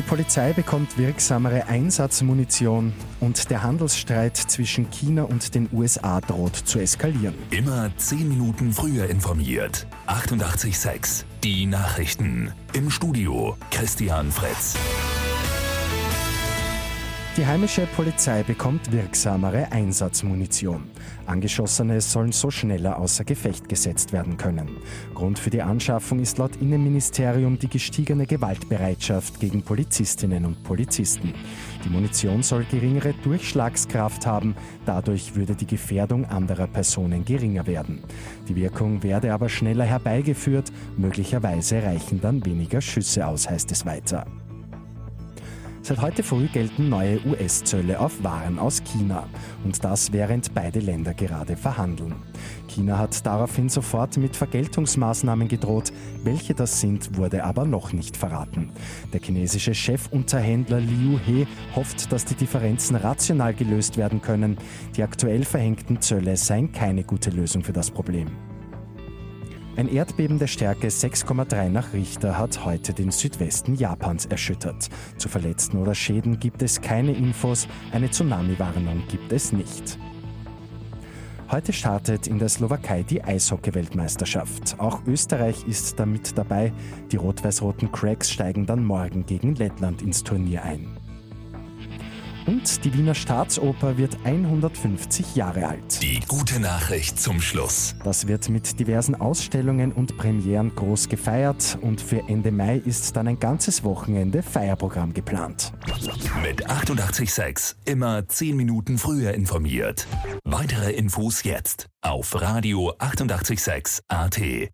Die Polizei bekommt wirksamere Einsatzmunition und der Handelsstreit zwischen China und den USA droht zu eskalieren. Immer 10 Minuten früher informiert. 88.6 Die Nachrichten. Im Studio Christian Fritz. Die heimische Polizei bekommt wirksamere Einsatzmunition. Angeschossene sollen so schneller außer Gefecht gesetzt werden können. Grund für die Anschaffung ist laut Innenministerium die gestiegene Gewaltbereitschaft gegen Polizistinnen und Polizisten. Die Munition soll geringere Durchschlagskraft haben, dadurch würde die Gefährdung anderer Personen geringer werden. Die Wirkung werde aber schneller herbeigeführt, möglicherweise reichen dann weniger Schüsse aus, heißt es weiter. Seit heute früh gelten neue US-Zölle auf Waren aus China. Und das während beide Länder gerade verhandeln. China hat daraufhin sofort mit Vergeltungsmaßnahmen gedroht. Welche das sind, wurde aber noch nicht verraten. Der chinesische Chefunterhändler Liu He hofft, dass die Differenzen rational gelöst werden können. Die aktuell verhängten Zölle seien keine gute Lösung für das Problem. Ein Erdbeben der Stärke 6,3 nach Richter hat heute den Südwesten Japans erschüttert. Zu Verletzten oder Schäden gibt es keine Infos, eine Tsunami-Warnung gibt es nicht. Heute startet in der Slowakei die Eishockey-Weltmeisterschaft. Auch Österreich ist damit dabei. Die rot-weiß-roten Cracks steigen dann morgen gegen Lettland ins Turnier ein. Und die Wiener Staatsoper wird 150 Jahre alt. Die gute Nachricht zum Schluss. Das wird mit diversen Ausstellungen und Premieren groß gefeiert und für Ende Mai ist dann ein ganzes Wochenende Feierprogramm geplant. Mit 886 immer 10 Minuten früher informiert. Weitere Infos jetzt auf Radio 886 AT.